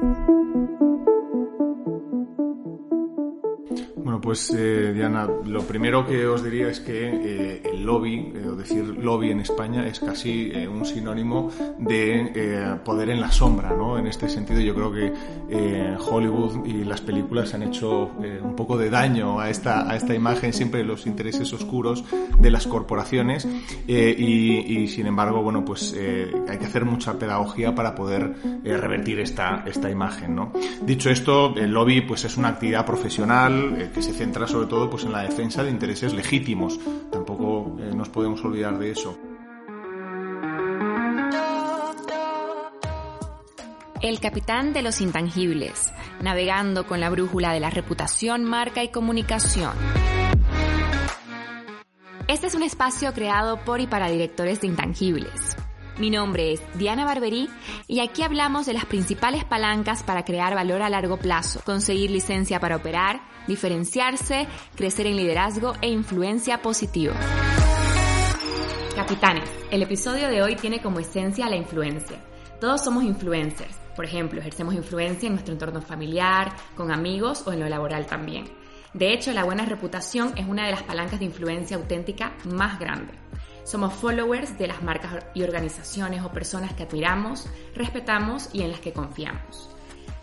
thank you pues eh, Diana, lo primero que os diría es que eh, el lobby, eh, o decir lobby en España, es casi un sinónimo de poder en la sombra, ¿no? En este sentido yo creo que Hollywood y las películas han hecho un poco de daño a esta, a esta imagen, siempre los intereses oscuros de las corporaciones y, sin embargo, bueno, pues hay que hacer mucha pedagogía para poder revertir esta, esta imagen, ¿no? Dicho esto, el lobby pues es una actividad profesional que se centra sobre todo pues, en la defensa de intereses legítimos. Tampoco eh, nos podemos olvidar de eso. El capitán de los intangibles, navegando con la brújula de la reputación, marca y comunicación. Este es un espacio creado por y para directores de intangibles. Mi nombre es Diana Barberí y aquí hablamos de las principales palancas para crear valor a largo plazo, conseguir licencia para operar, diferenciarse, crecer en liderazgo e influencia positiva. Capitanes, el episodio de hoy tiene como esencia la influencia. Todos somos influencers. Por ejemplo, ejercemos influencia en nuestro entorno familiar, con amigos o en lo laboral también. De hecho, la buena reputación es una de las palancas de influencia auténtica más grandes. Somos followers de las marcas y organizaciones o personas que admiramos, respetamos y en las que confiamos.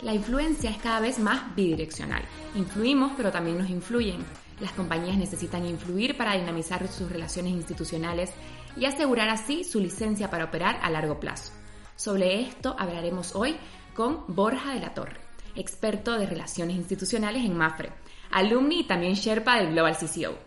La influencia es cada vez más bidireccional. Influimos, pero también nos influyen. Las compañías necesitan influir para dinamizar sus relaciones institucionales y asegurar así su licencia para operar a largo plazo. Sobre esto hablaremos hoy con Borja de la Torre, experto de relaciones institucionales en MAFRE, alumni y también Sherpa del Global CCO,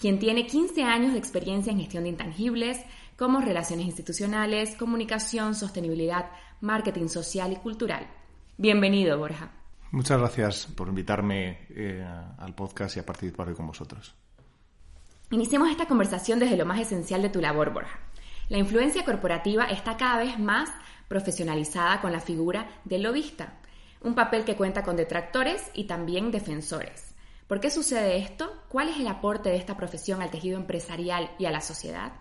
quien tiene 15 años de experiencia en gestión de intangibles, como relaciones institucionales, comunicación, sostenibilidad, marketing social y cultural. Bienvenido, Borja. Muchas gracias por invitarme eh, al podcast y a participar hoy con vosotros. Iniciemos esta conversación desde lo más esencial de tu labor, Borja. La influencia corporativa está cada vez más profesionalizada con la figura del lobista, un papel que cuenta con detractores y también defensores. ¿Por qué sucede esto? ¿Cuál es el aporte de esta profesión al tejido empresarial y a la sociedad?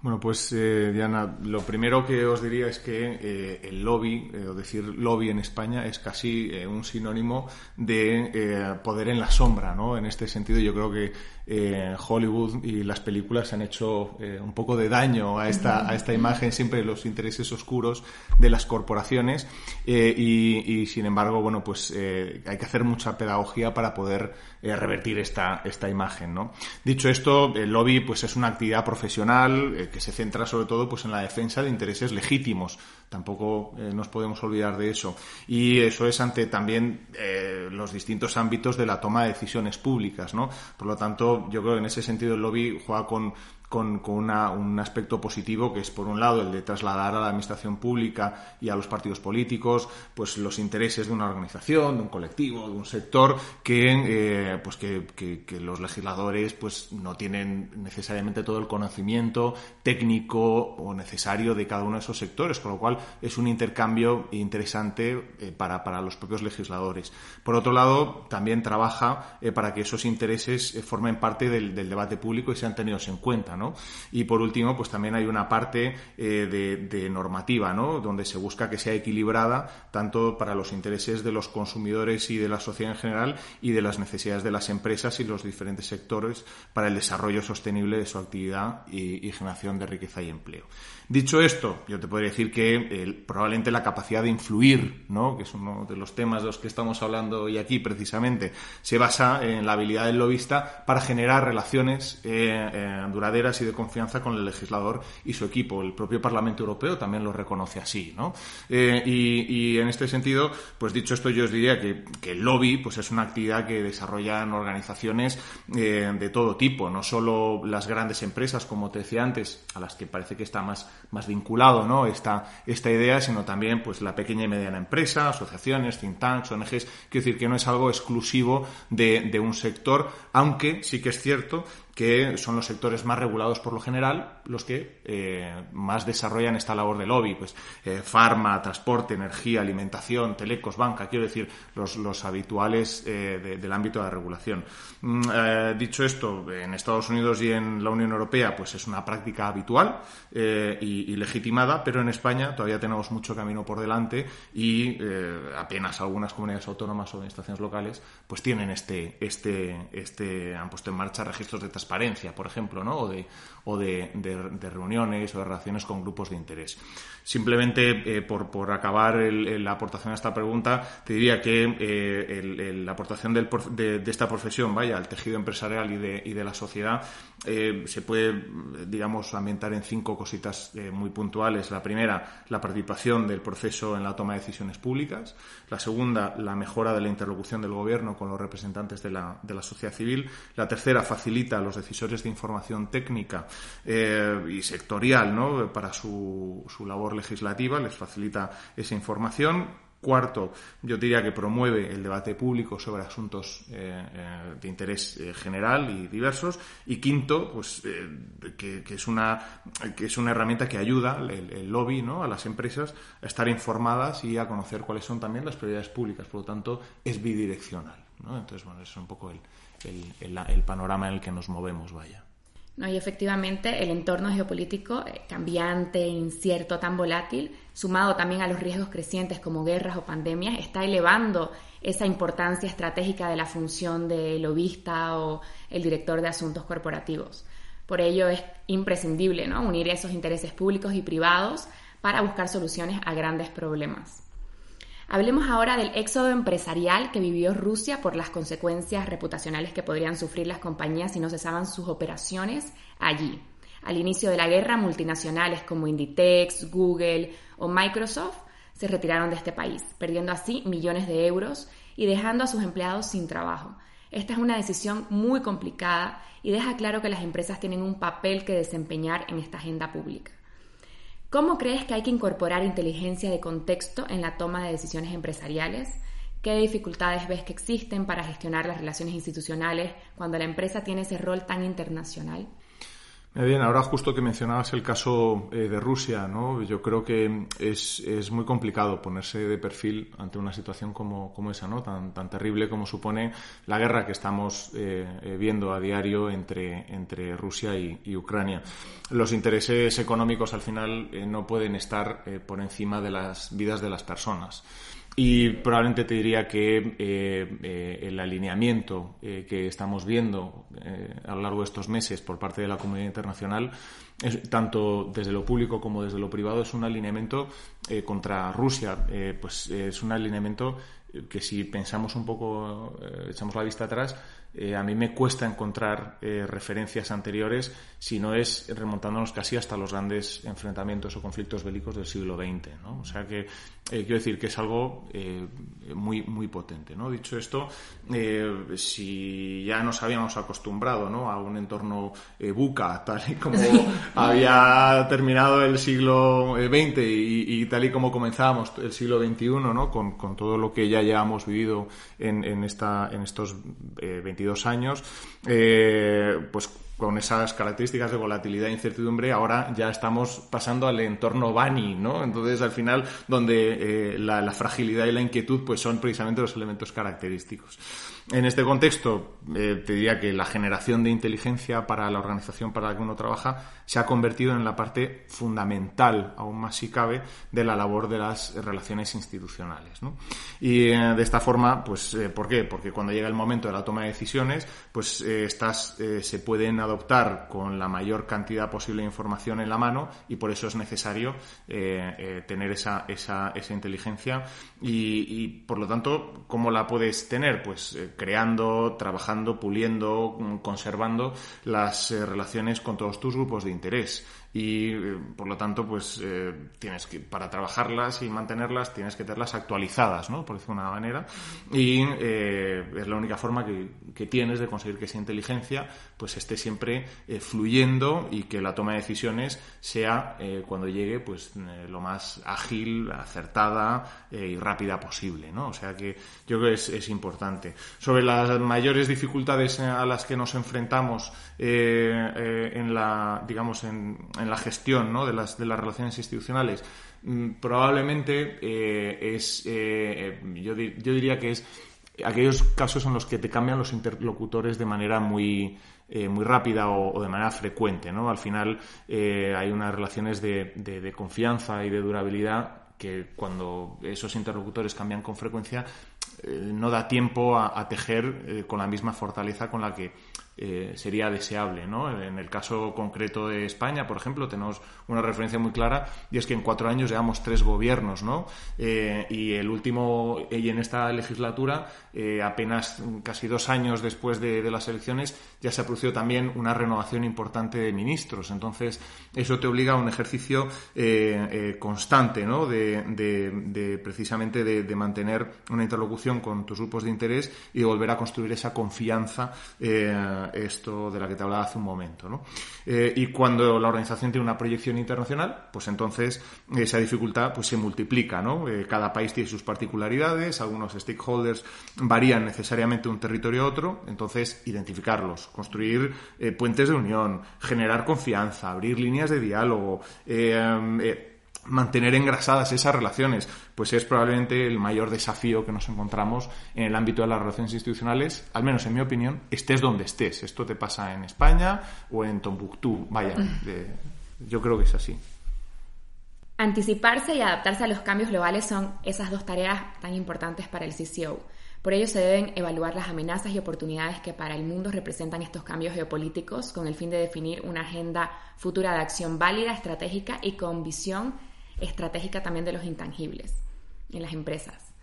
Bueno, pues eh, Diana, lo primero que os diría es que eh, el lobby, eh, o decir lobby en España, es casi un sinónimo de poder en la sombra, ¿no? En este sentido, yo creo que Hollywood y las películas han hecho un poco de daño a esta, a esta imagen, siempre los intereses oscuros de las corporaciones, y, sin embargo, bueno, pues hay que hacer mucha pedagogía para poder revertir esta, esta imagen, ¿no? Dicho esto, el lobby, pues es una actividad profesional que se centra sobre todo pues en la defensa de intereses legítimos. Tampoco eh, nos podemos olvidar de eso. Y eso es ante también eh, los distintos ámbitos de la toma de decisiones públicas, ¿no? Por lo tanto, yo creo que en ese sentido el lobby juega con con, un aspecto positivo que es por un lado el de trasladar a la administración pública y a los partidos políticos pues los intereses de una organización, de un colectivo, de un sector que eh, pues que, los legisladores pues no tienen necesariamente todo el conocimiento técnico o necesario de cada uno de esos sectores, con lo cual es un intercambio interesante eh, para, para, los propios legisladores. Por otro lado, también trabaja eh, para que esos intereses formen parte del debate público y sean tenidos en cuenta. Y por último, pues también hay una parte eh, de, normativa, ¿no? Donde se busca que sea equilibrada tanto para los intereses de los consumidores y de la sociedad en general y de las necesidades de las empresas y los diferentes sectores para el desarrollo sostenible de su actividad y generación de riqueza y empleo. Dicho esto, yo te podría decir que eh, probablemente la capacidad de influir, ¿no? que es uno de los temas de los que estamos hablando hoy aquí precisamente, se basa en la habilidad del lobista para generar relaciones eh, eh, duraderas y de confianza con el legislador y su equipo. El propio Parlamento Europeo también lo reconoce así. ¿no? Y, en este sentido, pues dicho esto, yo os diría que, el lobby pues es una actividad que desarrollan organizaciones de todo tipo, no solo las grandes empresas, como te decía antes, a las que parece que está más más vinculado ¿no? esta, esta idea, sino también pues la pequeña y mediana empresa, asociaciones, think tanks, ONGs. Quiero decir que no es algo exclusivo de, de un sector, aunque sí que es cierto que son los sectores más regulados por lo general, los que más desarrollan esta labor de lobby, pues farma, transporte, energía, alimentación, telecos, banca, quiero decir, los, los habituales del ámbito de la regulación. Mm, dicho esto, en Estados Unidos y en la Unión Europea, pues es una práctica habitual y, y legitimada, pero en España todavía tenemos mucho camino por delante y eh, apenas algunas comunidades autónomas o administraciones locales pues tienen este, este, este, han puesto en marcha registros de transparencia, por ejemplo, ¿no? o, de, o de, reuniones o de relaciones con grupos de interés. Simplemente eh, por, por acabar la aportación a esta pregunta, te diría que eh, la aportación de, esta profesión, vaya, al tejido empresarial y de, y la sociedad, se puede, digamos, ambientar en cinco cositas muy puntuales. La primera, la participación del proceso en la toma de decisiones públicas. La segunda, la mejora de la interlocución del gobierno con los representantes de la, de la sociedad civil. La tercera, facilita los decisores de información técnica eh, y sectorial ¿no? para su, su labor legislativa, les facilita esa información Cuarto, yo diría que promueve el debate público sobre asuntos eh, eh, de interés general y diversos. Y quinto, pues que, es una, que es una herramienta que ayuda el, lobby ¿no? a las empresas a estar informadas y a conocer cuáles son también las prioridades públicas. Por lo tanto, es bidireccional. ¿No? Entonces, bueno, eso es un poco el, el panorama en el que nos movemos, vaya. ¿no? Y efectivamente el entorno geopolítico eh, cambiante, incierto, tan volátil, sumado también a los riesgos crecientes como guerras o pandemias, está elevando esa importancia estratégica de la función de lobista o el director de asuntos corporativos. Por ello es imprescindible ¿no? unir esos intereses públicos y privados para buscar soluciones a grandes problemas. Hablemos ahora del éxodo empresarial que vivió Rusia por las consecuencias reputacionales que podrían sufrir las compañías si no cesaban sus operaciones allí. Al inicio de la guerra, multinacionales como Inditex, Google o Microsoft se retiraron de este país, perdiendo así millones de euros y dejando a sus empleados sin trabajo. Esta es una decisión muy complicada y deja claro que las empresas tienen un papel que desempeñar en esta agenda pública. ¿Cómo crees que hay que incorporar inteligencia de contexto en la toma de decisiones empresariales? ¿Qué dificultades ves que existen para gestionar las relaciones institucionales cuando la empresa tiene ese rol tan internacional? Bien, ahora justo que mencionabas el caso eh, de Rusia, ¿no? yo creo que es, es, muy complicado ponerse de perfil ante una situación como, como esa, ¿no? tan, tan terrible como supone la guerra que estamos eh, eh, viendo a diario entre, entre Rusia y, Ucrania. Los intereses económicos al final no pueden estar por encima de las vidas de las personas. Y probablemente te diría que eh, eh, el alineamiento eh, que estamos viendo a lo largo de estos meses por parte de la comunidad internacional, tanto desde lo público como desde lo privado, es un alineamiento contra Rusia. pues es un alineamiento que si pensamos un poco, echamos la vista atrás, eh, a mí me cuesta encontrar eh, referencias anteriores si no es remontándonos casi hasta los grandes enfrentamientos o conflictos bélicos del siglo XX. ¿no? O sea que eh, quiero decir que es algo muy, muy potente. ¿no? Dicho esto, si ya nos habíamos acostumbrado ¿no? a un entorno buca, tal y como había terminado el siglo XX y, tal y como comenzábamos el siglo XXI, ¿no? con, con todo lo que ya llevamos vivido en, en, esta, en estos 22 años, eh, pues con esas características de volatilidad e incertidumbre, ahora ya estamos pasando al entorno Bani, ¿no? Entonces, al final, donde eh, la, fragilidad y la inquietud pues son precisamente los elementos característicos. En este contexto, eh, te diría que la generación de inteligencia para la organización para la que uno trabaja se ha convertido en la parte fundamental, aún más si cabe, de la labor de las relaciones institucionales. Y eh, de esta forma, pues, eh, ¿por qué? Porque cuando llega el momento de la toma de decisiones, pues estas se pueden adoptar con la mayor cantidad posible de información en la mano y por eso es necesario tener esa, esa, esa inteligencia y, por lo tanto, ¿cómo la puedes tener? Pues creando, trabajando, puliendo, mm, conservando las eh, relaciones con todos tus grupos de interés. Y eh, por lo tanto pues eh, tienes que para trabajarlas y mantenerlas tienes que tenerlas actualizadas no por decirlo de una manera. Y eh, es la única forma que, que, tienes de conseguir que esa inteligencia pues esté siempre fluyendo y que la toma de decisiones sea cuando llegue pues lo más ágil acertada y rápida posible no o sea que yo creo que es, es importante. Sobre las mayores dificultades a las que nos enfrentamos en la digamos en en la gestión ¿no? de, las, de las relaciones institucionales, mm, probablemente eh, es, eh, yo, yo, diría que es aquellos casos en los que te cambian los interlocutores de manera muy, eh, muy rápida o, de manera frecuente. ¿no? Al final hay unas relaciones de, de, confianza y de durabilidad que cuando esos interlocutores cambian con frecuencia no da tiempo a tejer con la misma fortaleza con la que eh, sería deseable. ¿no? En el caso concreto de España, por ejemplo, tenemos una referencia muy clara y es que en cuatro años llevamos tres gobiernos ¿no? Eh, y el último, y en esta legislatura, eh, apenas casi dos años después de, las elecciones, ya se ha producido también una renovación importante de ministros. Entonces, eso te obliga a un ejercicio constante ¿no? de, precisamente de, mantener una interlocución con tus grupos de interés y volver a construir esa confianza esto de la que te hablaba hace un momento. ¿no? Eh, y cuando la organización tiene una proyección internacional, pues entonces esa dificultad pues, se multiplica. ¿no? Eh, cada país tiene sus particularidades, algunos stakeholders varían necesariamente de un territorio a otro, entonces identificarlos, construir eh, puentes de unión, generar confianza, abrir líneas de diálogo mantener engrasadas esas relaciones, pues es probablemente el mayor desafío que nos encontramos en el ámbito de las relaciones institucionales, al menos en mi opinión, estés donde estés. Esto te pasa en España o en Tombuctú, vaya, yo creo que es así. Anticiparse y adaptarse a los cambios globales son esas dos tareas tan importantes para el CCO. Por ello se deben evaluar las amenazas y oportunidades que para el mundo representan estos cambios geopolíticos con el fin de definir una agenda futura de acción válida, estratégica y con visión estratégica también de los intangibles en las empresas.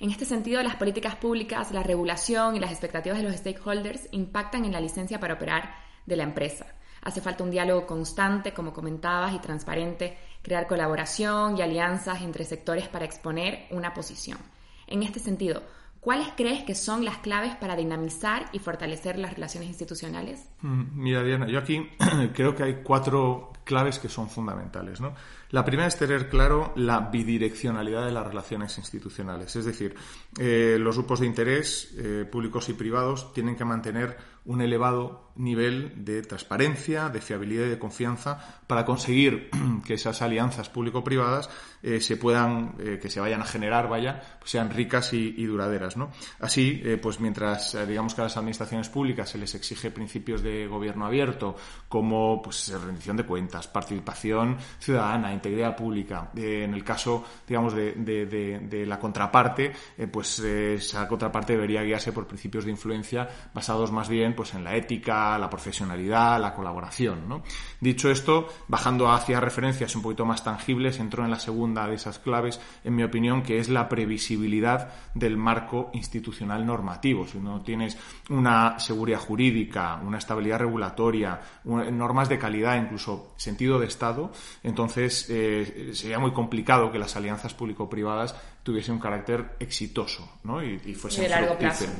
En este sentido, las políticas públicas, la regulación y las expectativas de los stakeholders impactan en la licencia para operar de la empresa. Hace falta un diálogo constante, como comentabas, y transparente, crear colaboración y alianzas entre sectores para exponer una posición. En este sentido, ¿Cuáles crees que son las claves para dinamizar y fortalecer las relaciones institucionales? Mm, mira, Diana, yo aquí creo que hay cuatro claves que son fundamentales. ¿no? La primera es tener claro la bidireccionalidad de las relaciones institucionales. Es decir, eh, los grupos de interés, eh, públicos y privados, tienen que mantener un elevado nivel de transparencia, de fiabilidad y de confianza para conseguir que esas alianzas público-privadas eh, se puedan, eh, que se vayan a generar, vaya, pues sean ricas y, duraderas, ¿no? Así, eh, pues mientras, digamos que a las administraciones públicas se les exige principios de gobierno abierto, como, pues, rendición de cuentas, participación ciudadana, integridad pública, en el caso, digamos, de, de la contraparte, pues esa contraparte debería guiarse por principios de influencia basados más bien pues en la ética, la profesionalidad, la colaboración. ¿no? Dicho esto, bajando hacia referencias un poquito más tangibles, entró en la segunda de esas claves, en mi opinión, que es la previsibilidad del marco institucional normativo. Si no tienes una seguridad jurídica, una estabilidad regulatoria, normas de calidad, incluso sentido de Estado, entonces eh, sería muy complicado que las alianzas público-privadas tuviesen un carácter exitoso ¿no? y, y fuesen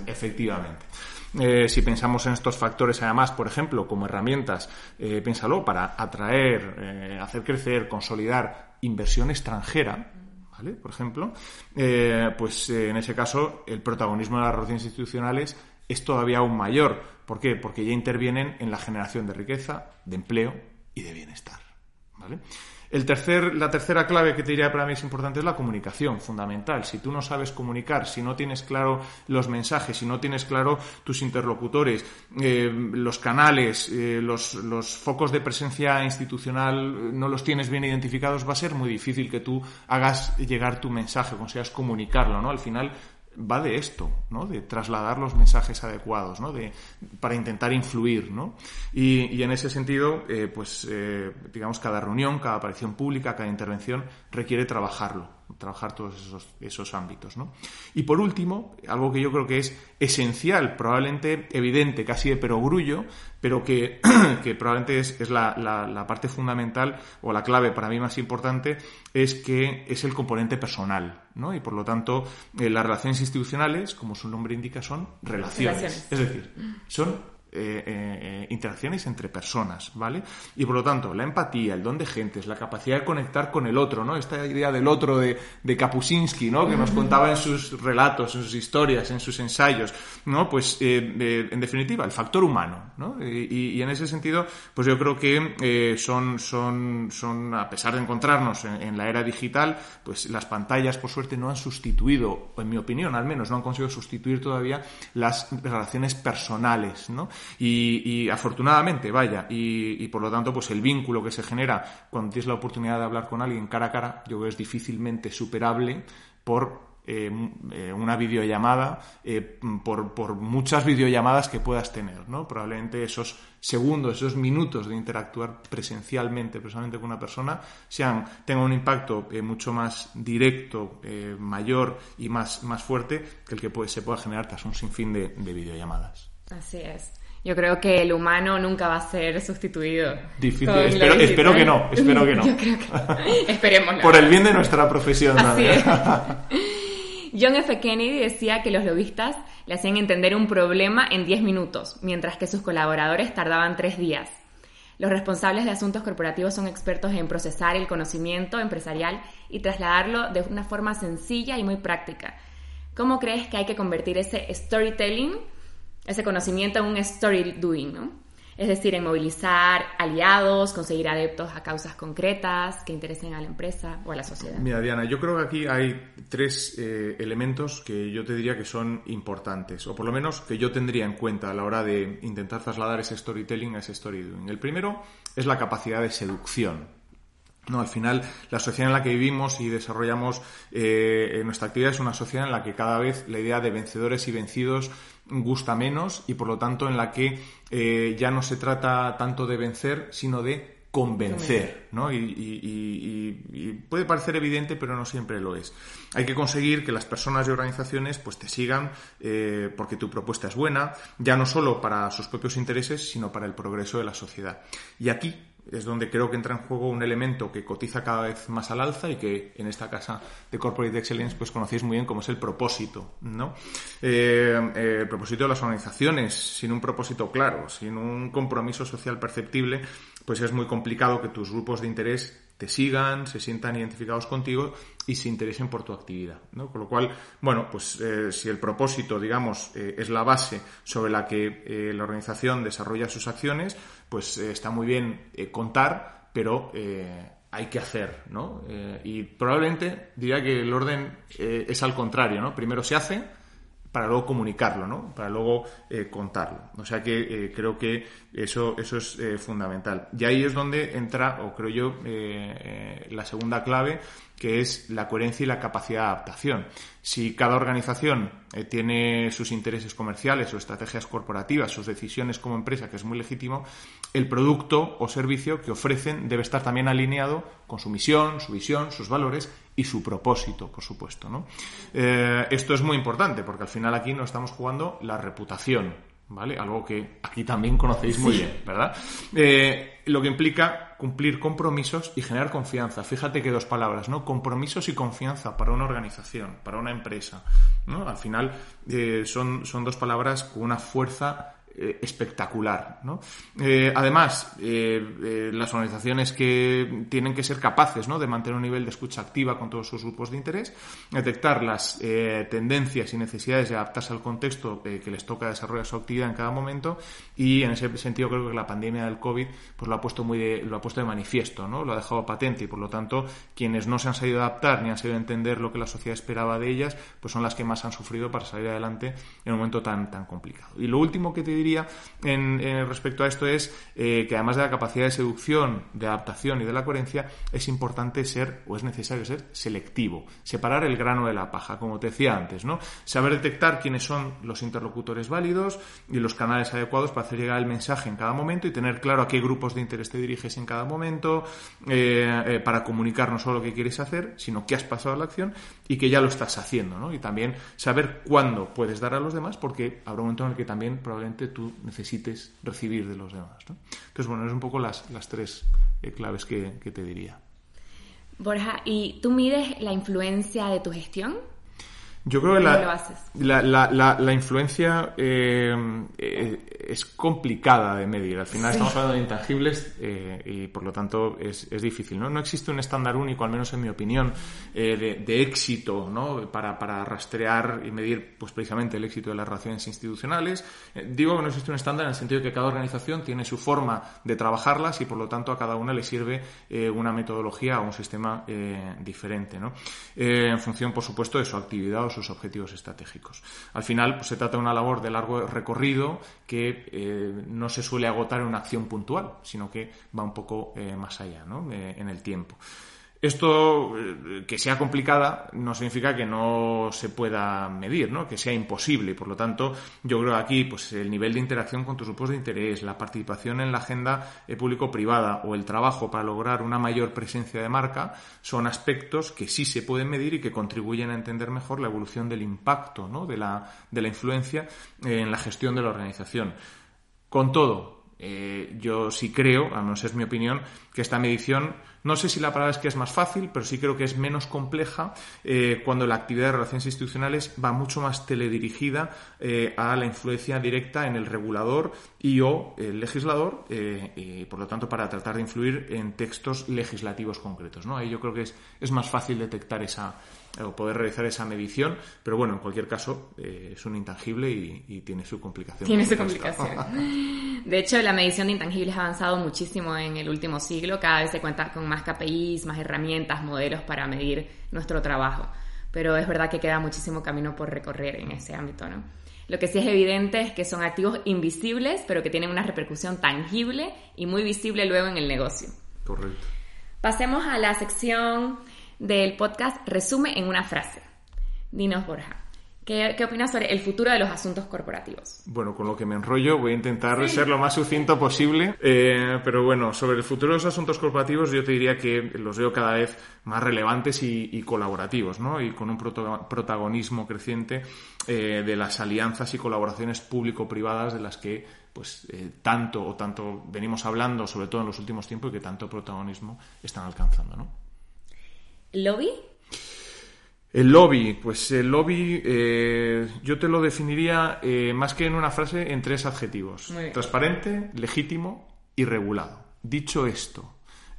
efectivamente. Eh, si pensamos en estos factores, además, por ejemplo, como herramientas, eh, para atraer, eh, hacer crecer, consolidar inversión extranjera, ¿vale? Por ejemplo, pues en ese caso el protagonismo de las relaciones institucionales es todavía aún mayor. ¿Por qué? Porque ya intervienen en la generación de riqueza, de empleo y de bienestar. ¿Vale? El tercer, la tercera clave que te diría para mí es importante es la comunicación, fundamental. Si tú no sabes comunicar, si no tienes claro los mensajes, si no tienes claro tus interlocutores, eh, los canales, eh, los, los, focos de presencia institucional eh, no los tienes bien identificados, va a ser muy difícil que tú hagas llegar tu mensaje, consigas comunicarlo, ¿no? Al final va de esto, ¿no? De trasladar los mensajes adecuados, ¿no? De, para intentar influir, ¿no? Y, en ese sentido, eh, pues, eh, digamos, cada reunión, cada aparición pública, cada intervención requiere trabajarlo, trabajar todos esos, esos ámbitos. ¿no? Y por último, algo que yo creo que es esencial, probablemente evidente, casi de perogrullo, pero que, que probablemente es, es la, la, parte fundamental o la clave para mí más importante, es que es el componente personal. ¿no? Y por lo tanto, eh, las relaciones institucionales, como su nombre indica, son relaciones. relaciones. Es decir, son eh, eh, interacciones entre personas, ¿vale? Y por lo tanto, la empatía, el don de gentes, la capacidad de conectar con el otro, ¿no? Esta idea del otro de, de Kapuscinski, ¿no? Que nos contaba en sus relatos, en sus historias, en sus ensayos, ¿no? Pues, eh, en definitiva, el factor humano, ¿no? Y, en ese sentido, pues yo creo que son, son, son, a pesar de encontrarnos en, en, la era digital, pues las pantallas, por suerte, no han sustituido, en mi opinión al menos, no han conseguido sustituir todavía las relaciones personales, ¿no? Y, afortunadamente, vaya, y, por lo tanto, pues el vínculo que se genera cuando tienes la oportunidad de hablar con alguien cara a cara, yo creo que es difícilmente superable por eh, eh, una videollamada, eh, por, por, muchas videollamadas que puedas tener, ¿no? Probablemente esos segundos, esos minutos de interactuar presencialmente, personalmente con una persona, sean, tengan un impacto mucho más directo, mayor y más, más fuerte que el que puede, se pueda generar tras un sinfín de, de videollamadas. Así es. Yo creo que el humano nunca va a ser sustituido. Difícil. Espero, espero, que no, espero que no. Yo creo que... Esperemos. Por el bien de nuestra profesión. Así John F. Kennedy decía que los lobistas le hacían entender un problema en 10 minutos, mientras que sus colaboradores tardaban 3 días. Los responsables de asuntos corporativos son expertos en procesar el conocimiento empresarial y trasladarlo de una forma sencilla y muy práctica. ¿Cómo crees que hay que convertir ese storytelling ese conocimiento en un story doing, ¿no? Es decir, en movilizar aliados, conseguir adeptos a causas concretas que interesen a la empresa o a la sociedad. Mira, Diana, yo creo que aquí hay tres eh, elementos que yo te diría que son importantes, o por lo menos que yo tendría en cuenta a la hora de intentar trasladar ese storytelling a ese story doing. El primero es la capacidad de seducción. No, al final, la sociedad en la que vivimos y desarrollamos eh, nuestra actividad es una sociedad en la que cada vez la idea de vencedores y vencidos gusta menos y por lo tanto en la que eh, ya no se trata tanto de vencer, sino de convencer, ¿no? Y, puede parecer evidente, pero no siempre lo es. Hay que conseguir que las personas y organizaciones pues te sigan eh, porque tu propuesta es buena, ya no solo para sus propios intereses, sino para el progreso de la sociedad. Y aquí es donde creo que entra en juego un elemento que cotiza cada vez más al alza y que en esta casa de Corporate Excellence pues conocéis muy bien como es el propósito, ¿no? Eh, eh, el propósito de las organizaciones, sin un propósito claro, sin un compromiso social perceptible, pues es muy complicado que tus grupos de interés te sigan, se sientan identificados contigo y se interesen por tu actividad. ¿no? Con lo cual, bueno, pues eh, si el propósito, digamos, eh, es la base sobre la que eh, la organización desarrolla sus acciones, pues está muy bien contar, pero hay que hacer, ¿no? y probablemente diría que el orden es al contrario, ¿no? Primero se hace, para luego comunicarlo, ¿no? Para luego eh, contarlo. O sea que eh, creo que eso, eso es eh, fundamental. Y ahí es donde entra, o creo yo, la segunda clave, que es la coherencia y la capacidad de adaptación. Si cada organización tiene sus intereses comerciales o estrategias corporativas, sus decisiones como empresa, que es muy legítimo, el producto o servicio que ofrecen debe estar también alineado con su misión, su visión, sus valores y su propósito, por supuesto. ¿no? Eh, esto es muy importante porque al final aquí nos estamos jugando la reputación ¿vale? Algo que aquí también conocéis muy bien, ¿verdad? Eh, lo que implica cumplir compromisos y generar confianza. Fíjate que dos palabras, ¿no? Compromisos y confianza para una organización, para una empresa, ¿no? Al final eh, son, son dos palabras con una fuerza eh, espectacular. ¿no? Eh, además, eh, las organizaciones que tienen que ser capaces ¿no? de mantener un nivel de escucha activa con todos sus grupos de interés, detectar las tendencias y necesidades de adaptarse al contexto que les toca desarrollar su actividad en cada momento y en ese sentido creo que la pandemia del COVID pues lo ha puesto muy de, lo ha puesto de manifiesto, ¿no? lo ha dejado patente y por lo tanto quienes no se han sabido adaptar ni han sabido entender lo que la sociedad esperaba de ellas pues son las que más han sufrido para salir adelante en un momento tan, tan complicado. Y lo último que te diría en, respecto a esto es que además de la capacidad de seducción, de adaptación y de la coherencia, es importante ser o es necesario ser selectivo, separar el grano de la paja, como te decía antes, ¿no? Saber detectar quiénes son los interlocutores válidos y los canales adecuados para hacer llegar el mensaje en cada momento y tener claro a qué grupos de interés te diriges en cada momento, eh, eh, para comunicar no solo lo que quieres hacer, sino que has pasado a la acción y que ya lo estás haciendo, ¿no? Y también saber cuándo puedes dar a los demás, porque habrá un momento en el que también probablemente tú necesites recibir de los demás, ¿no? Entonces, bueno, es un poco las, las tres eh, claves que, que te diría. Borja, ¿y tú mides la influencia de tu gestión? Yo creo que la, la, la, influencia eh, eh, es complicada de medir. Al final estamos hablando de intangibles eh, y por lo tanto es, es, difícil. ¿no? no existe un estándar único, al menos en mi opinión, de, de, éxito ¿no? para, para, rastrear y medir pues, precisamente el éxito de las relaciones institucionales. digo que no existe un estándar en el sentido de que cada organización tiene su forma de trabajarlas y por lo tanto a cada una le sirve una metodología o un sistema diferente. ¿no? en función, por supuesto, de su actividad sus objetivos estratégicos. Al final, pues, se trata de una labor de largo recorrido que eh, no se suele agotar en una acción puntual, sino que va un poco eh, más allá ¿no? Eh, en el tiempo. Esto, eh, que sea complicada, no significa que no se pueda medir, ¿no? que sea imposible. Por lo tanto, yo creo aquí pues, el nivel de interacción con tus grupos de interés, la participación en la agenda eh, público-privada o el trabajo para lograr una mayor presencia de marca son aspectos que sí se pueden medir y que contribuyen a entender mejor la evolución del impacto ¿no? de, la, de la influencia en la gestión de la organización. Con todo, eh, yo sí creo, al menos es mi opinión, que esta medición, no sé si la palabra es que es más fácil, pero sí creo que es menos compleja eh, cuando la actividad de relaciones institucionales va mucho más teledirigida eh, a la influencia directa en el regulador y o el legislador, y por lo tanto para tratar de influir en textos legislativos concretos. ¿no? Ahí yo creo que es, es más fácil detectar esa, o poder realizar esa medición, pero bueno, en cualquier caso eh, es un intangible y, tiene su complicación. Tiene su complicación. De hecho, la medición de intangibles ha avanzado muchísimo en el último siglo, cada vez se cuenta con más KPIs, más herramientas, modelos para medir nuestro trabajo, pero es verdad que queda muchísimo camino por recorrer en ese ámbito, ¿no? Lo que sí es evidente es que son activos invisibles, pero que tienen una repercusión tangible y muy visible luego en el negocio. Correcto. Pasemos a la sección del podcast resume en una frase. Dinos, Borja. ¿Qué, opinas sobre el futuro de los asuntos corporativos? Bueno, con lo que me enrollo voy a intentar ser lo más sucinto posible, eh, pero bueno, sobre el futuro de los asuntos corporativos yo te diría que los veo cada vez más relevantes y, colaborativos, ¿no? Y con un protagonismo creciente eh, de las alianzas y colaboraciones público-privadas de las que pues eh, tanto o tanto venimos hablando, sobre todo en los últimos tiempos, y que tanto protagonismo están alcanzando, ¿no? ¿Lobby? El lobby, pues el lobby eh, yo te lo definiría eh, más que en una frase en tres adjetivos. Transparente, legítimo y regulado. Dicho esto,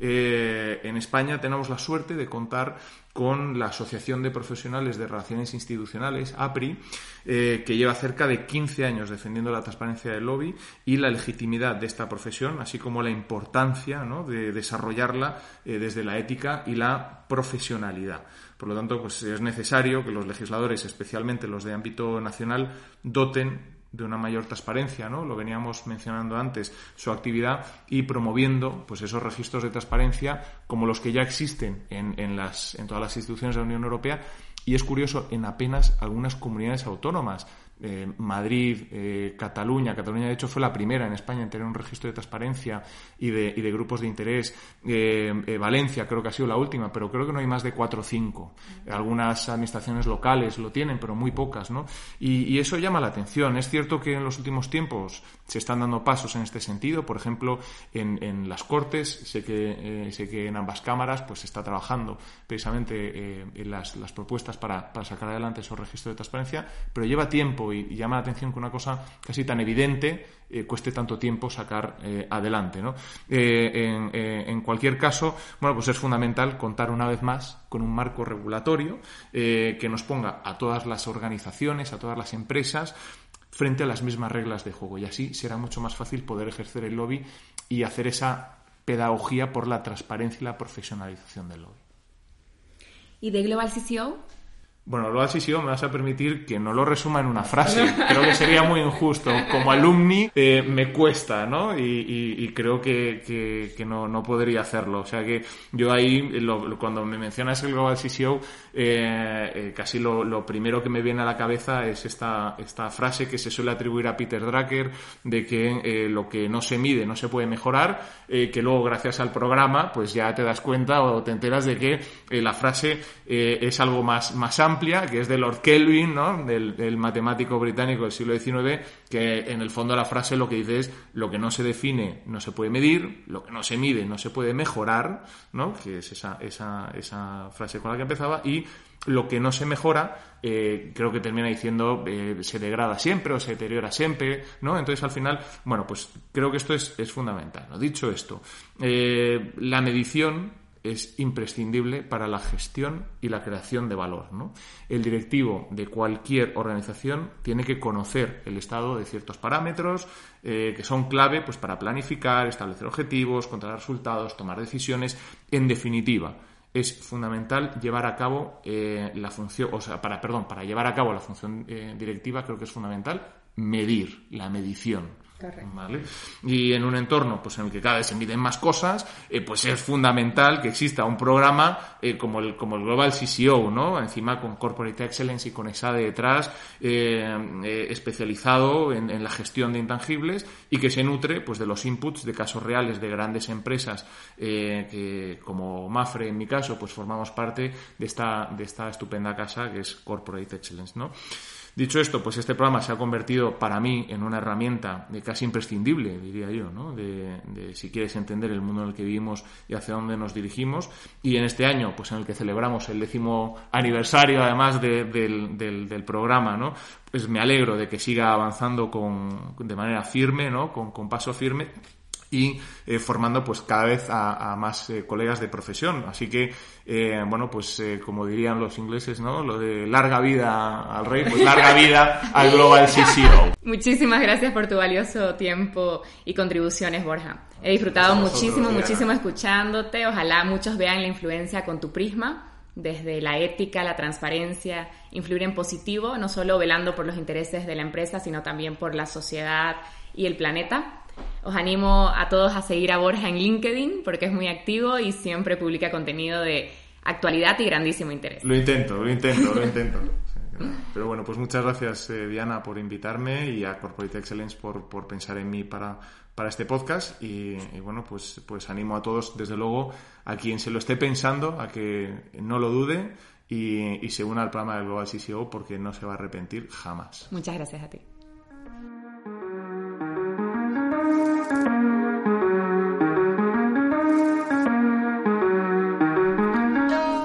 eh, en España tenemos la suerte de contar con la Asociación de Profesionales de Relaciones Institucionales, APRI, eh, que lleva cerca de 15 años defendiendo la transparencia del lobby y la legitimidad de esta profesión, así como la importancia de desarrollarla eh, desde la ética y la profesionalidad. Por lo tanto, pues es necesario que los legisladores, especialmente los de ámbito nacional, doten de una mayor transparencia, ¿no? Lo veníamos mencionando antes, su actividad y promoviendo pues esos registros de transparencia como los que ya existen en, en, las, en todas las instituciones de la Unión Europea y es curioso en apenas algunas comunidades autónomas. Eh, Madrid, eh, Cataluña. Cataluña, de hecho, fue la primera en España en tener un registro de transparencia y de, grupos de interés. Eh, Valencia creo que ha sido la última, pero creo que no hay más de cuatro o cinco. Algunas administraciones locales lo tienen, pero muy pocas, ¿no? Y, eso llama la atención. Es cierto que en los últimos tiempos se están dando pasos en este sentido. Por ejemplo, en, las Cortes, sé que, sé que en ambas cámaras pues se está trabajando precisamente en las, las propuestas para, para sacar adelante esos registros de transparencia, pero lleva tiempo y, llama la atención que una cosa casi tan evidente eh, cueste tanto tiempo sacar eh, adelante. ¿no? Eh, en, cualquier caso, bueno, pues es fundamental contar una vez más con un marco regulatorio que nos ponga a todas las organizaciones, a todas las empresas, frente a las mismas reglas de juego. Y así será mucho más fácil poder ejercer el lobby y hacer esa pedagogía por la transparencia y la profesionalización del lobby. ¿Y de Global CCO? Bueno, lo has me vas a permitir que no lo resuma en una frase. Creo que sería muy injusto. Como alumni eh, me cuesta, ¿no? Y, creo que, no, no, podría hacerlo. O sea que yo ahí, cuando me mencionas el Global CCO, eh, eh, casi lo, primero que me viene a la cabeza es esta, esta frase que se suele atribuir a Peter Drucker de que lo que no se mide no se puede mejorar, que luego gracias al programa pues ya te das cuenta o te enteras de que la frase es algo más, más amplio que es de Lord Kelvin, ¿no? del, matemático británico del siglo XIX, que en el fondo la frase lo que dice es lo que no se define no se puede medir, lo que no se mide no se puede mejorar, ¿no? que es esa, esa, esa frase con la que empezaba, y lo que no se mejora, eh, creo que termina diciendo eh, se degrada siempre o se deteriora siempre, ¿no? Entonces al final, bueno, pues creo que esto es, fundamental. ¿no? Dicho esto, eh, la medición es imprescindible para la gestión y la creación de valor. El directivo de cualquier organización tiene que conocer el estado de ciertos parámetros eh, que son clave pues, para planificar, establecer objetivos, controlar resultados, tomar decisiones. En definitiva, es fundamental llevar a cabo eh, la función, o sea, para, perdón, para llevar a cabo la función eh, directiva creo que es fundamental medir, la medición. Y en un entorno pues, en el que cada vez se miden más cosas, eh, pues es fundamental que exista un programa eh, como, el, como el Global CCO, ¿no? encima con Corporate Excellence y con ESADE detrás, eh, especializado en, la gestión de intangibles y que se nutre pues, de los inputs de casos reales de grandes empresas que, como Mafre en mi caso, pues formamos parte de esta, de esta estupenda casa que es Corporate Excellence. ¿no? Dicho esto, pues este programa se ha convertido para mí en una herramienta de casi imprescindible, diría yo, ¿no? de, si quieres entender el mundo en el que vivimos y hacia dónde nos dirigimos. Y en este año, pues en el que celebramos el décimo aniversario, además del, del, programa, ¿no? pues me alegro de que siga avanzando con, de manera firme, ¿no? con, con paso firme y eh, formando pues cada vez a, más eh, colegas de profesión. Así que, eh, bueno, pues como dirían los ingleses, ¿no? Lo de larga vida al rey, pues larga vida al Global CCO. Muchísimas gracias por tu valioso tiempo y contribuciones, Borja. He disfrutado muchísimo, muchísimo escuchándote. Ojalá muchos vean la influencia con tu prisma desde la ética, la transparencia, influir en positivo, no solo velando por los intereses de la empresa, sino también por la sociedad y el planeta. Os animo a todos a seguir a Borja en LinkedIn porque es muy activo y siempre publica contenido de actualidad y grandísimo interés. Lo intento, lo intento, lo intento. Pero bueno, pues muchas gracias eh, Diana por invitarme y a Corporate Excellence por, por pensar en mí para, para este podcast y, bueno, pues, pues animo a todos, desde luego, a quien se lo esté pensando, a que no lo dude y, y se una al programa del Global CCO porque no se va a arrepentir jamás. Muchas gracias a ti.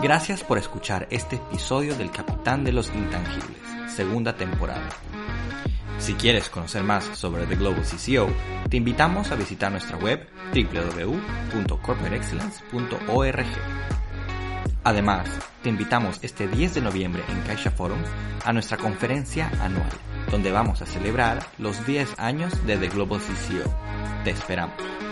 Gracias por escuchar este episodio del Capitán de los Intangibles, segunda temporada. Si quieres conocer más sobre The Global CCO, te invitamos a visitar nuestra web www.corporateexcellence.org. Además, te invitamos este 10 de noviembre en Caixa Forum a nuestra conferencia anual, donde vamos a celebrar los 10 años de The Global CCO. Te esperamos.